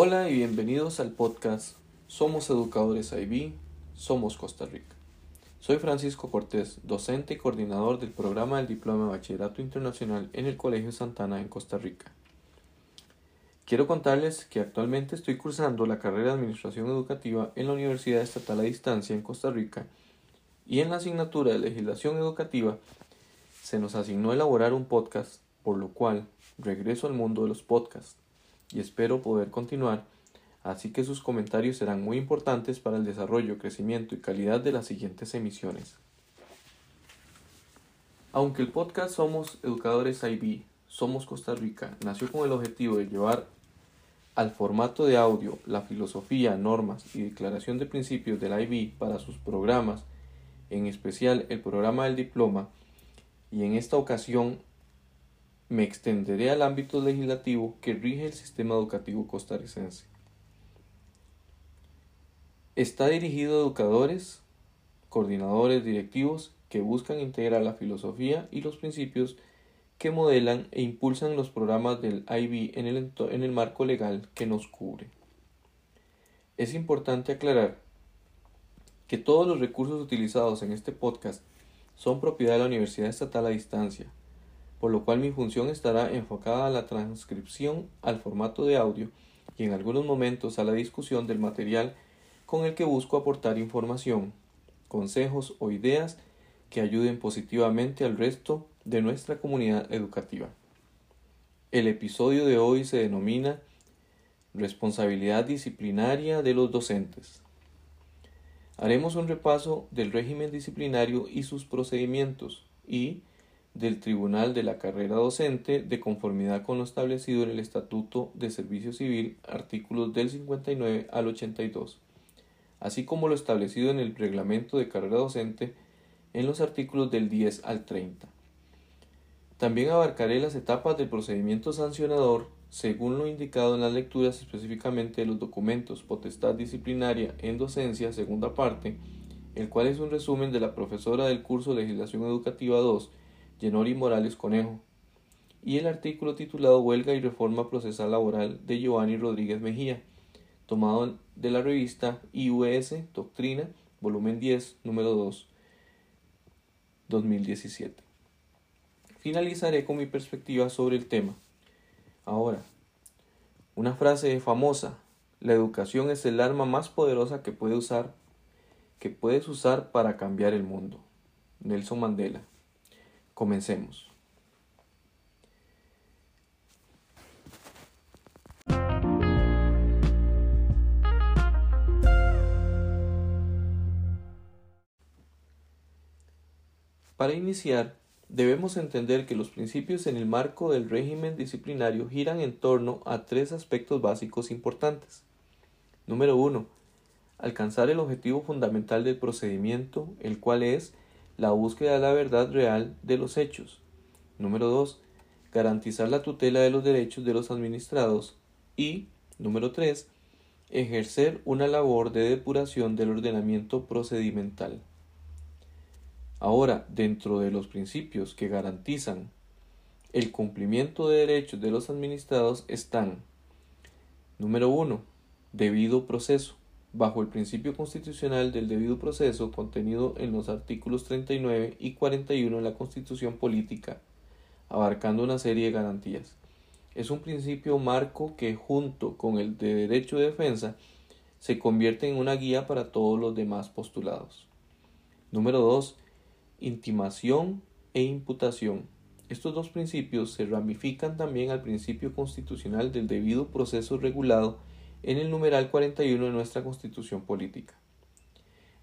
Hola y bienvenidos al podcast Somos Educadores IB, Somos Costa Rica. Soy Francisco Cortés, docente y coordinador del programa del Diploma de Bachillerato Internacional en el Colegio Santana en Costa Rica. Quiero contarles que actualmente estoy cursando la carrera de Administración Educativa en la Universidad Estatal a Distancia en Costa Rica y en la asignatura de Legislación Educativa se nos asignó elaborar un podcast, por lo cual regreso al mundo de los podcasts y espero poder continuar, así que sus comentarios serán muy importantes para el desarrollo, crecimiento y calidad de las siguientes emisiones. Aunque el podcast Somos Educadores IB, Somos Costa Rica, nació con el objetivo de llevar al formato de audio la filosofía, normas y declaración de principios del IB para sus programas, en especial el programa del diploma, y en esta ocasión me extenderé al ámbito legislativo que rige el sistema educativo costarricense. Está dirigido a educadores, coordinadores directivos que buscan integrar la filosofía y los principios que modelan e impulsan los programas del IB en el, en el marco legal que nos cubre. Es importante aclarar que todos los recursos utilizados en este podcast son propiedad de la Universidad Estatal a Distancia, por lo cual mi función estará enfocada a la transcripción al formato de audio y en algunos momentos a la discusión del material con el que busco aportar información, consejos o ideas que ayuden positivamente al resto de nuestra comunidad educativa. El episodio de hoy se denomina Responsabilidad disciplinaria de los docentes. Haremos un repaso del régimen disciplinario y sus procedimientos y del Tribunal de la Carrera Docente de conformidad con lo establecido en el Estatuto de Servicio Civil, artículos del 59 al 82, así como lo establecido en el Reglamento de Carrera Docente en los artículos del 10 al 30. También abarcaré las etapas del procedimiento sancionador según lo indicado en las lecturas específicamente de los documentos Potestad Disciplinaria en Docencia, segunda parte, el cual es un resumen de la profesora del curso Legislación Educativa 2 Yenori Morales Conejo, y el artículo titulado Huelga y Reforma Procesal Laboral de Giovanni Rodríguez Mejía, tomado de la revista IUS Doctrina, volumen 10, número 2, 2017. Finalizaré con mi perspectiva sobre el tema. Ahora, una frase famosa, la educación es el arma más poderosa que puedes usar para cambiar el mundo. Nelson Mandela. Comencemos. Para iniciar, debemos entender que los principios en el marco del régimen disciplinario giran en torno a tres aspectos básicos importantes. Número uno, alcanzar el objetivo fundamental del procedimiento, el cual es la búsqueda de la verdad real de los hechos. Número 2. Garantizar la tutela de los derechos de los administrados. Y, número 3. Ejercer una labor de depuración del ordenamiento procedimental. Ahora, dentro de los principios que garantizan el cumplimiento de derechos de los administrados están Número 1. Debido proceso bajo el principio constitucional del debido proceso contenido en los artículos 39 y 41 de la Constitución Política, abarcando una serie de garantías. Es un principio marco que, junto con el de derecho de defensa, se convierte en una guía para todos los demás postulados. Número 2. Intimación e imputación. Estos dos principios se ramifican también al principio constitucional del debido proceso regulado en el numeral 41 de nuestra Constitución Política.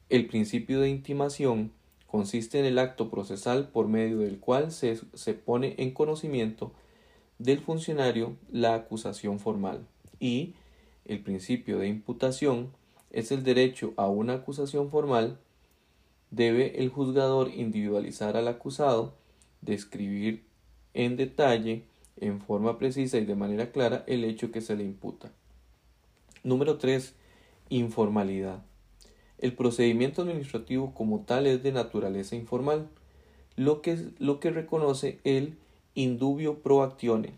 El principio de intimación consiste en el acto procesal por medio del cual se, se pone en conocimiento del funcionario la acusación formal y el principio de imputación es el derecho a una acusación formal debe el juzgador individualizar al acusado, describir en detalle, en forma precisa y de manera clara el hecho que se le imputa. Número 3. Informalidad. El procedimiento administrativo como tal es de naturaleza informal, lo que, lo que reconoce el indubio pro actione,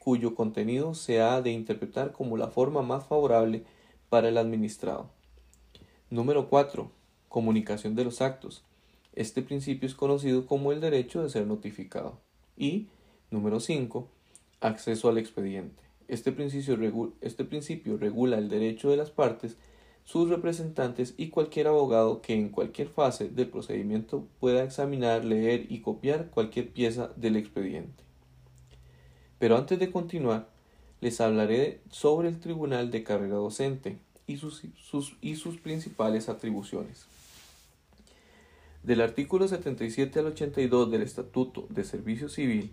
cuyo contenido se ha de interpretar como la forma más favorable para el administrado. Número 4. Comunicación de los actos. Este principio es conocido como el derecho de ser notificado. Y, número 5. Acceso al expediente. Este principio, este principio regula el derecho de las partes sus representantes y cualquier abogado que en cualquier fase del procedimiento pueda examinar, leer y copiar cualquier pieza del expediente. Pero antes de continuar, les hablaré sobre el Tribunal de Carrera Docente y sus, y sus principales atribuciones. Del artículo 77 al 82 del Estatuto de Servicio Civil,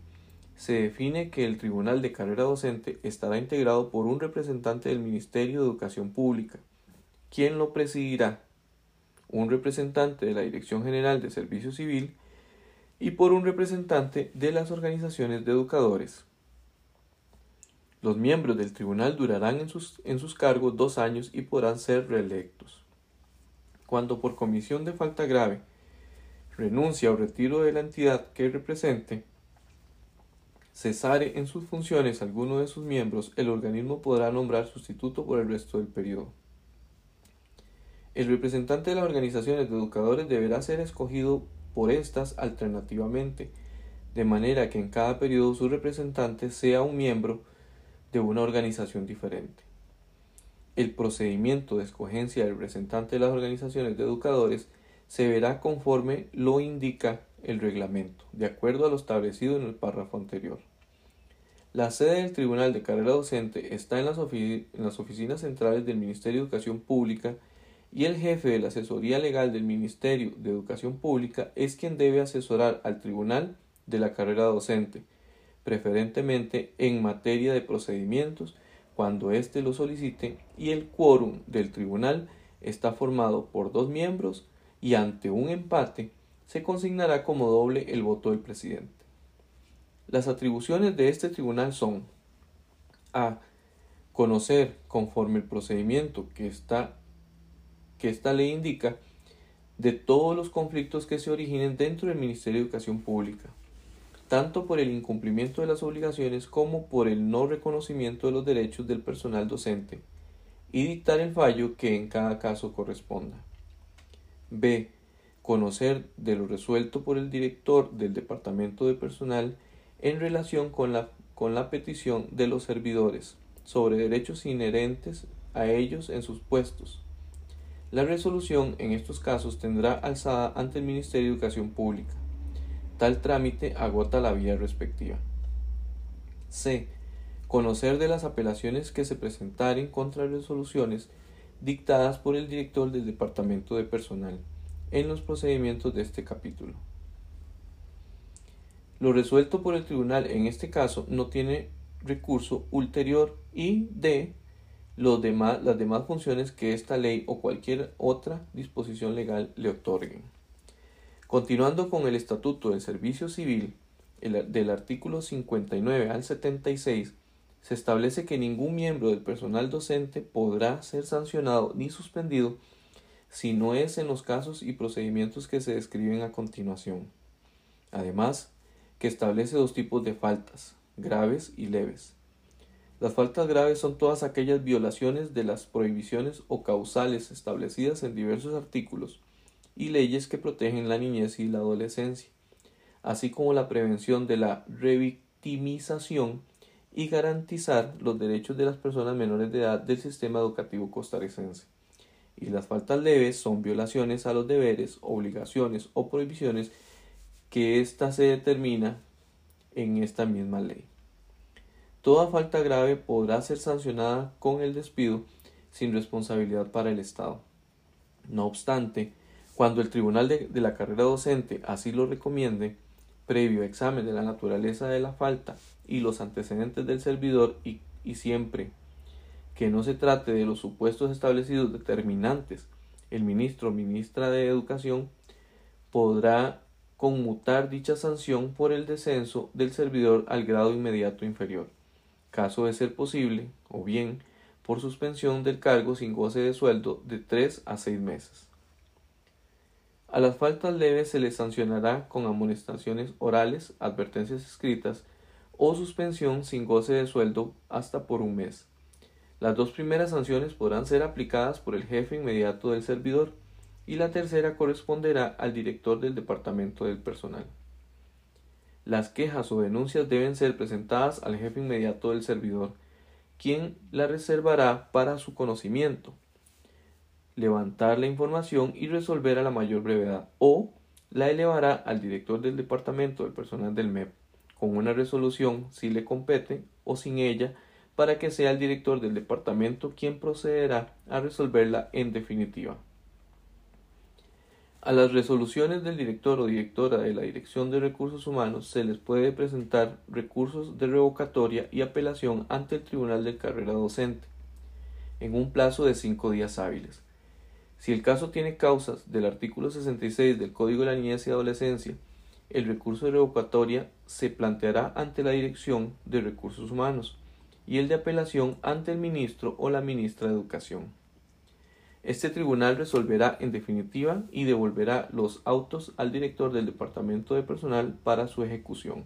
se define que el Tribunal de Carrera Docente estará integrado por un representante del Ministerio de Educación Pública, ¿Quién lo presidirá? Un representante de la Dirección General de Servicio Civil y por un representante de las organizaciones de educadores. Los miembros del tribunal durarán en sus, en sus cargos dos años y podrán ser reelectos. Cuando por comisión de falta grave renuncia o retiro de la entidad que represente, cesare en sus funciones alguno de sus miembros, el organismo podrá nombrar sustituto por el resto del periodo. El representante de las organizaciones de educadores deberá ser escogido por estas alternativamente, de manera que en cada periodo su representante sea un miembro de una organización diferente. El procedimiento de escogencia del representante de las organizaciones de educadores se verá conforme lo indica el reglamento, de acuerdo a lo establecido en el párrafo anterior. La sede del Tribunal de Carrera Docente está en las, en las oficinas centrales del Ministerio de Educación Pública y el jefe de la asesoría legal del Ministerio de Educación Pública es quien debe asesorar al tribunal de la carrera docente, preferentemente en materia de procedimientos cuando éste lo solicite y el quórum del tribunal está formado por dos miembros y ante un empate se consignará como doble el voto del presidente. Las atribuciones de este tribunal son a. conocer conforme el procedimiento que está que esta ley indica de todos los conflictos que se originen dentro del Ministerio de Educación Pública, tanto por el incumplimiento de las obligaciones como por el no reconocimiento de los derechos del personal docente, y dictar el fallo que en cada caso corresponda. B. Conocer de lo resuelto por el director del Departamento de Personal en relación con la, con la petición de los servidores sobre derechos inherentes a ellos en sus puestos la resolución en estos casos tendrá alzada ante el Ministerio de Educación Pública. Tal trámite agota la vía respectiva. C. Conocer de las apelaciones que se presentaren contra resoluciones dictadas por el director del Departamento de Personal en los procedimientos de este capítulo. Lo resuelto por el tribunal en este caso no tiene recurso ulterior y D demás, las demás funciones que esta ley o cualquier otra disposición legal le otorguen. Continuando con el Estatuto del Servicio Civil, del artículo 59 al 76, se establece que ningún miembro del personal docente podrá ser sancionado ni suspendido si no es en los casos y procedimientos que se describen a continuación. Además, que establece dos tipos de faltas, graves y leves. Las faltas graves son todas aquellas violaciones de las prohibiciones o causales establecidas en diversos artículos y leyes que protegen la niñez y la adolescencia, así como la prevención de la revictimización y garantizar los derechos de las personas menores de edad del sistema educativo costarricense. Y las faltas leves son violaciones a los deberes, obligaciones o prohibiciones que ésta se determina en esta misma ley. Toda falta grave podrá ser sancionada con el despido sin responsabilidad para el Estado. No obstante, cuando el Tribunal de, la carrera docente así lo recomiende, previo examen de la naturaleza de la falta y los antecedentes del servidor y, y siempre que no se trate de los supuestos establecidos determinantes, el ministro o ministra de Educación podrá conmutar dicha sanción por el descenso del servidor al grado inmediato inferior caso de ser posible, o bien por suspensión del cargo sin goce de sueldo de tres a seis meses. A las faltas leves se les sancionará con amonestaciones orales, advertencias escritas o suspensión sin goce de sueldo hasta por un mes. Las dos primeras sanciones podrán ser aplicadas por el jefe inmediato del servidor y la tercera corresponderá al director del departamento del personal. Las quejas o denuncias deben ser presentadas al jefe inmediato del servidor, quien la reservará para su conocimiento, levantar la información y resolver a la mayor brevedad, o la elevará al director del departamento del personal del MEP, con una resolución si le compete o sin ella, para que sea el director del departamento quien procederá a resolverla en definitiva. A las resoluciones del director o directora de la Dirección de Recursos Humanos se les puede presentar recursos de revocatoria y apelación ante el Tribunal de Carrera Docente en un plazo de cinco días hábiles. Si el caso tiene causas del artículo 66 del Código de la Niñez y Adolescencia, el recurso de revocatoria se planteará ante la Dirección de Recursos Humanos y el de apelación ante el ministro o la ministra de Educación. Este tribunal resolverá en definitiva y devolverá los autos al director del Departamento de Personal para su ejecución.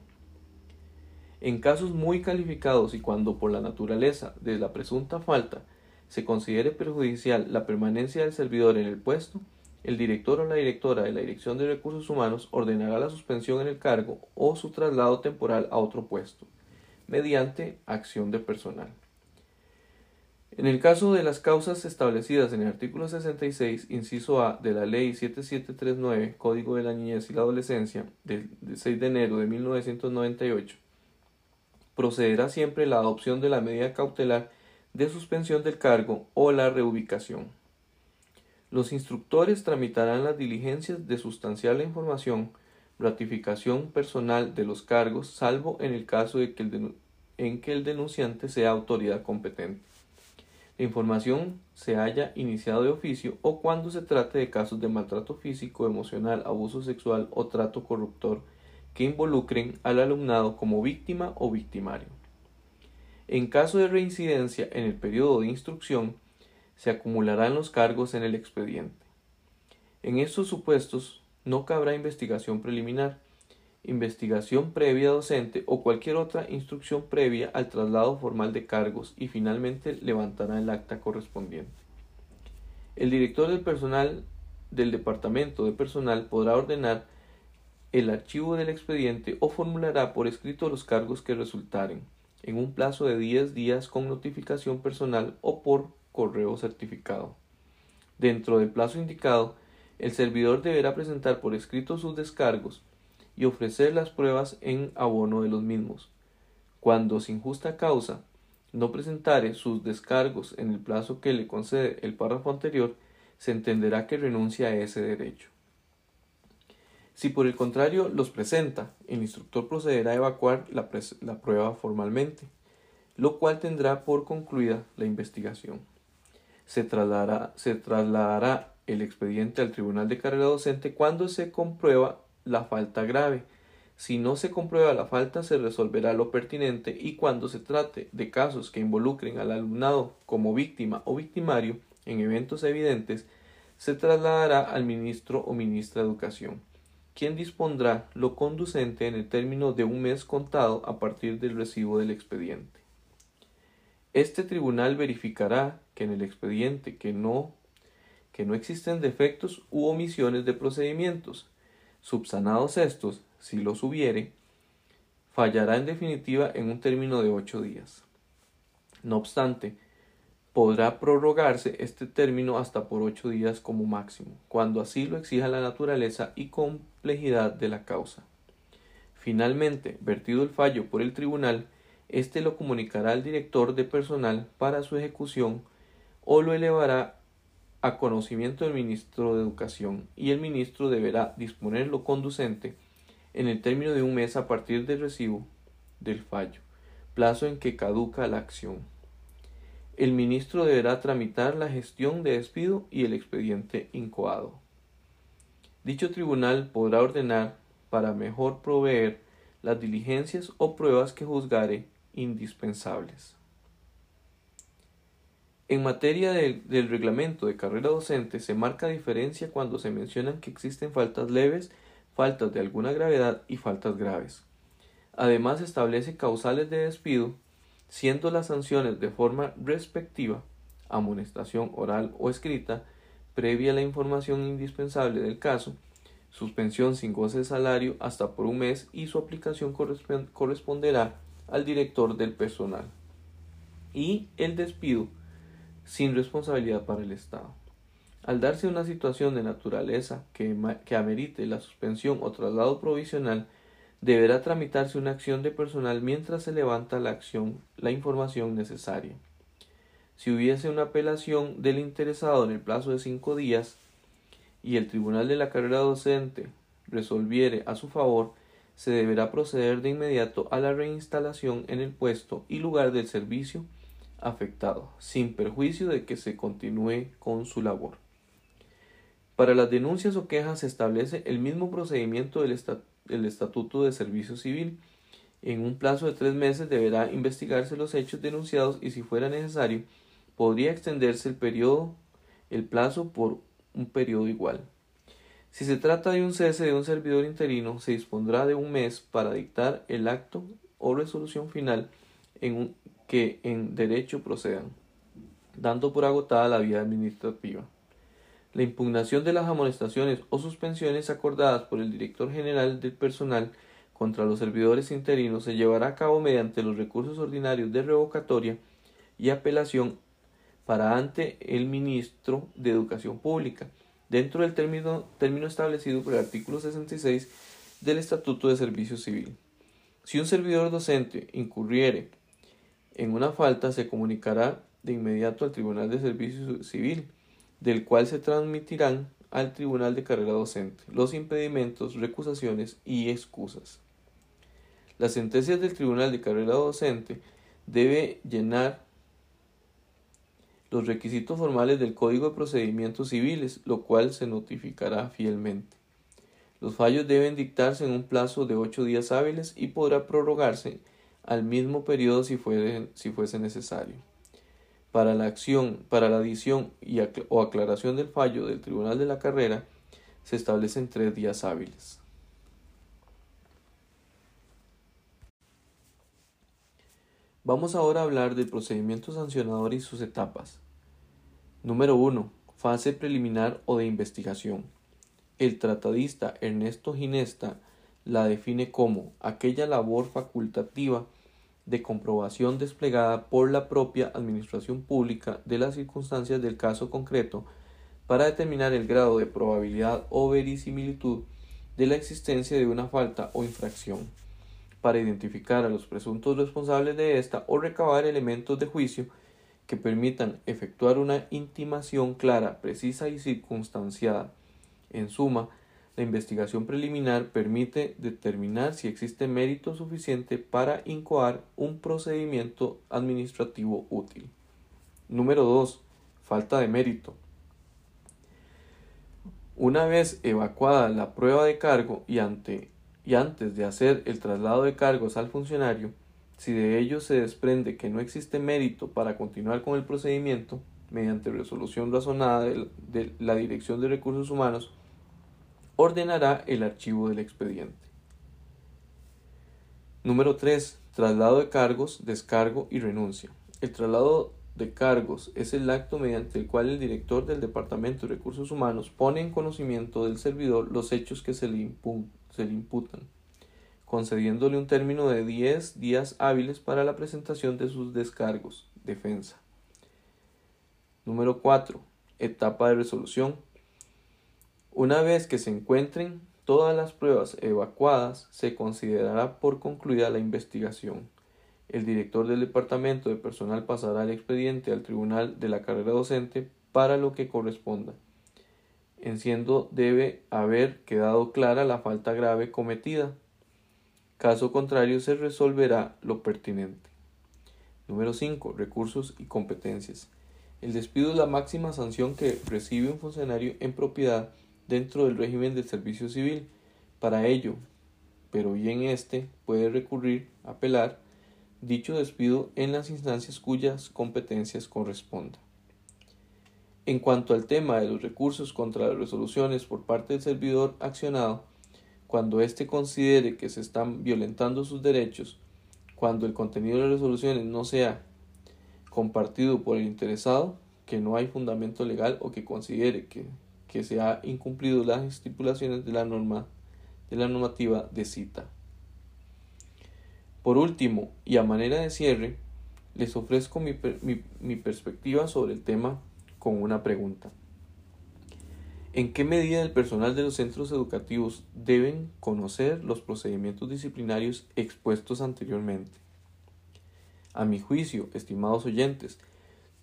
En casos muy calificados y cuando por la naturaleza de la presunta falta se considere perjudicial la permanencia del servidor en el puesto, el director o la directora de la Dirección de Recursos Humanos ordenará la suspensión en el cargo o su traslado temporal a otro puesto, mediante acción de personal. En el caso de las causas establecidas en el artículo 66, inciso A de la Ley 7739, Código de la Niñez y la Adolescencia, del 6 de enero de 1998, procederá siempre la adopción de la medida cautelar de suspensión del cargo o la reubicación. Los instructores tramitarán las diligencias de sustanciar la información, ratificación personal de los cargos, salvo en el caso de que en que el denunciante sea autoridad competente la información se haya iniciado de oficio o cuando se trate de casos de maltrato físico, emocional, abuso sexual o trato corruptor que involucren al alumnado como víctima o victimario. En caso de reincidencia en el periodo de instrucción, se acumularán los cargos en el expediente. En estos supuestos no cabrá investigación preliminar, investigación previa docente o cualquier otra instrucción previa al traslado formal de cargos y finalmente levantará el acta correspondiente. El director del personal del departamento de personal podrá ordenar el archivo del expediente o formulará por escrito los cargos que resultaren en un plazo de 10 días con notificación personal o por correo certificado. Dentro del plazo indicado, el servidor deberá presentar por escrito sus descargos y ofrecer las pruebas en abono de los mismos. Cuando sin justa causa no presentare sus descargos en el plazo que le concede el párrafo anterior, se entenderá que renuncia a ese derecho. Si por el contrario los presenta, el instructor procederá a evacuar la, la prueba formalmente, lo cual tendrá por concluida la investigación. Se trasladará, se trasladará el expediente al Tribunal de Carrera Docente cuando se comprueba la falta grave. Si no se comprueba la falta, se resolverá lo pertinente y cuando se trate de casos que involucren al alumnado como víctima o victimario en eventos evidentes, se trasladará al ministro o ministra de Educación, quien dispondrá lo conducente en el término de un mes contado a partir del recibo del expediente. Este tribunal verificará que en el expediente que no que no existen defectos u omisiones de procedimientos, Subsanados estos, si los hubiere, fallará en definitiva en un término de ocho días. No obstante, podrá prorrogarse este término hasta por ocho días como máximo, cuando así lo exija la naturaleza y complejidad de la causa. Finalmente, vertido el fallo por el tribunal, éste lo comunicará al director de personal para su ejecución o lo elevará a conocimiento del ministro de Educación y el ministro deberá disponer lo conducente en el término de un mes a partir del recibo del fallo, plazo en que caduca la acción. El ministro deberá tramitar la gestión de despido y el expediente incoado. Dicho tribunal podrá ordenar para mejor proveer las diligencias o pruebas que juzgare indispensables. En materia del reglamento de carrera docente se marca diferencia cuando se mencionan que existen faltas leves, faltas de alguna gravedad y faltas graves. Además establece causales de despido, siendo las sanciones de forma respectiva, amonestación oral o escrita, previa a la información indispensable del caso, suspensión sin goce de salario hasta por un mes y su aplicación corresponderá al director del personal. Y el despido sin responsabilidad para el Estado. Al darse una situación de naturaleza que, que amerite la suspensión o traslado provisional, deberá tramitarse una acción de personal mientras se levanta la acción, la información necesaria. Si hubiese una apelación del interesado en el plazo de cinco días y el tribunal de la carrera docente resolviere a su favor, se deberá proceder de inmediato a la reinstalación en el puesto y lugar del servicio afectado, sin perjuicio de que se continúe con su labor. Para las denuncias o quejas se establece el mismo procedimiento del, Estatuto de Servicio Civil. En un plazo de tres meses deberá investigarse los hechos denunciados y si fuera necesario podría extenderse el el plazo por un periodo igual. Si se trata de un cese de un servidor interino, se dispondrá de un mes para dictar el acto o resolución final en que en derecho procedan, dando por agotada la vía administrativa. La impugnación de las amonestaciones o suspensiones acordadas por el director general del personal contra los servidores interinos se llevará a cabo mediante los recursos ordinarios de revocatoria y apelación para ante el ministro de Educación Pública, dentro del término, término establecido por el artículo 66 del Estatuto de Servicio Civil. Si un servidor docente incurriere en una falta, se comunicará de inmediato al Tribunal de Servicio Civil, del cual se transmitirán al Tribunal de Carrera Docente los impedimentos, recusaciones y excusas. Las sentencias del Tribunal de Carrera Docente debe llenar los requisitos formales del Código de Procedimientos Civiles, lo cual se notificará fielmente. Los fallos deben dictarse en un plazo de ocho días hábiles y podrá prorrogarse al mismo periodo si, si fuese necesario. Para la acción, para la adición y o aclaración del fallo del Tribunal de la Carrera, se establecen tres días hábiles. Vamos ahora a hablar del procedimiento sancionador y sus etapas. Número 1. Fase preliminar o de investigación. El tratadista Ernesto Ginesta la define como aquella labor facultativa de comprobación desplegada por la propia Administración Pública de las circunstancias del caso concreto para determinar el grado de probabilidad o verisimilitud de la existencia de una falta o infracción, para identificar a los presuntos responsables de esta o recabar elementos de juicio que permitan efectuar una intimación clara, precisa y circunstanciada. En suma, la investigación preliminar permite determinar si existe mérito suficiente para incoar un procedimiento administrativo útil. Número 2. Falta de mérito. Una vez evacuada la prueba de cargo y, ante, y antes de hacer el traslado de cargos al funcionario, si de ello se desprende que no existe mérito para continuar con el procedimiento, mediante resolución razonada de la Dirección de Recursos Humanos, ordenará el archivo del expediente. Número 3. Traslado de cargos, descargo y renuncia. El traslado de cargos es el acto mediante el cual el director del Departamento de Recursos Humanos pone en conocimiento del servidor los hechos que se le, imputan concediéndole un término de 10 días hábiles para la presentación de sus descargos. Defensa. Número 4. Etapa de resolución. Una vez que se encuentren todas las pruebas evacuadas, se considerará por concluida la investigación. El director del departamento de personal pasará el expediente al tribunal de la carrera docente para lo que corresponda. En siendo debe haber quedado clara la falta grave cometida Caso contrario, se resolverá lo pertinente. Número 5. Recursos y competencias. El despido es la máxima sanción que recibe un funcionario en propiedad dentro del régimen del servicio civil. Para ello, pero bien éste puede recurrir, apelar dicho despido en las instancias cuyas competencias corresponda. En cuanto al tema de los recursos contra las resoluciones por parte del servidor accionado, cuando éste considere que se están violentando sus derechos, cuando el contenido de las resoluciones no sea compartido por el interesado, que no hay fundamento legal o que considere que, que se ha incumplido las estipulaciones de la norma de la normativa de cita. Por último, y a manera de cierre, les ofrezco mi, mi, perspectiva sobre el tema con una pregunta. ¿En qué medida el personal de los centros educativos deben conocer los procedimientos disciplinarios expuestos anteriormente? A mi juicio, estimados oyentes,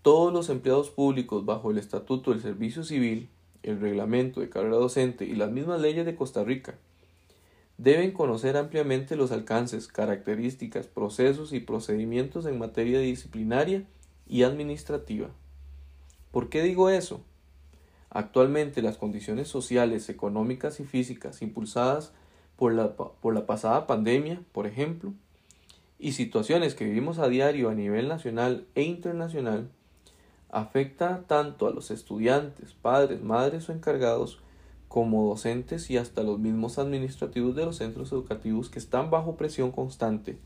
todos los empleados públicos bajo el Estatuto del Servicio Civil, el Reglamento de Carrera Docente y las mismas leyes de Costa Rica deben conocer ampliamente los alcances, características, procesos y procedimientos en materia disciplinaria y administrativa. ¿Por qué digo eso? Actualmente las condiciones sociales, económicas y físicas impulsadas por la, por la pasada pandemia, por ejemplo, y situaciones que vivimos a diario a nivel nacional e internacional, afecta tanto a los estudiantes, padres, madres o encargados como docentes y hasta los mismos administrativos de los centros educativos que están bajo presión constante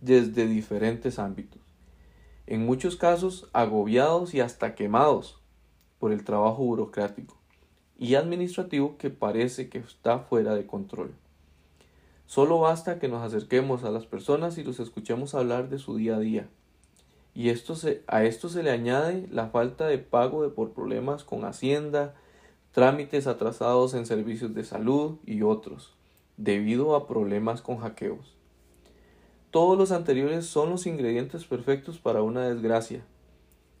desde diferentes ámbitos, en muchos casos agobiados y hasta quemados por el trabajo burocrático y administrativo que parece que está fuera de control. Solo basta que nos acerquemos a las personas y los escuchemos hablar de su día a día. Y esto se, a esto se le añade la falta de pago de por problemas con Hacienda, trámites atrasados en servicios de salud y otros, debido a problemas con hackeos. Todos los anteriores son los ingredientes perfectos para una desgracia,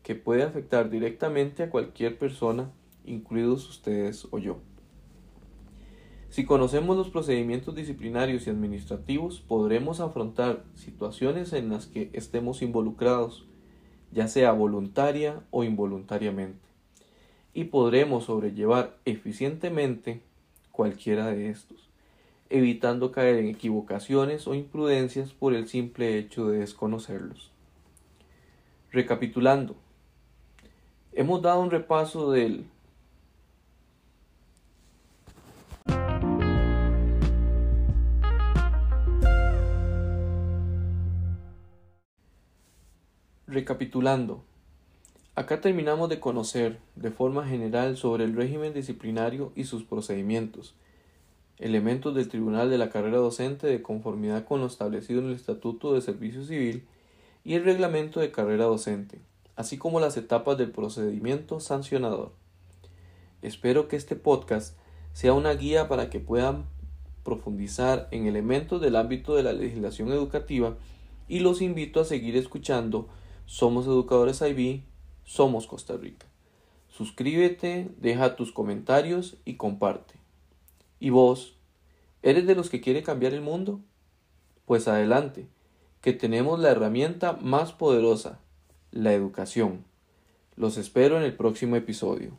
que puede afectar directamente a cualquier persona, incluidos ustedes o yo. Si conocemos los procedimientos disciplinarios y administrativos, podremos afrontar situaciones en las que estemos involucrados, ya sea voluntaria o involuntariamente y podremos sobrellevar eficientemente cualquiera de estos, evitando caer en equivocaciones o imprudencias por el simple hecho de desconocerlos. Recapitulando, hemos dado un repaso del Recapitulando, Acá terminamos de conocer de forma general sobre el régimen disciplinario y sus procedimientos, elementos del Tribunal de la Carrera Docente de conformidad con lo establecido en el Estatuto de Servicio Civil y el Reglamento de Carrera Docente, así como las etapas del procedimiento sancionador. Espero que este podcast sea una guía para que puedan profundizar en elementos del ámbito de la legislación educativa y los invito a seguir escuchando Somos Educadores IB somos Costa Rica. Suscríbete, deja tus comentarios y comparte. ¿Y vos? ¿Eres de los que quiere cambiar el mundo? Pues adelante, que tenemos la herramienta más poderosa, la educación. Los espero en el próximo episodio.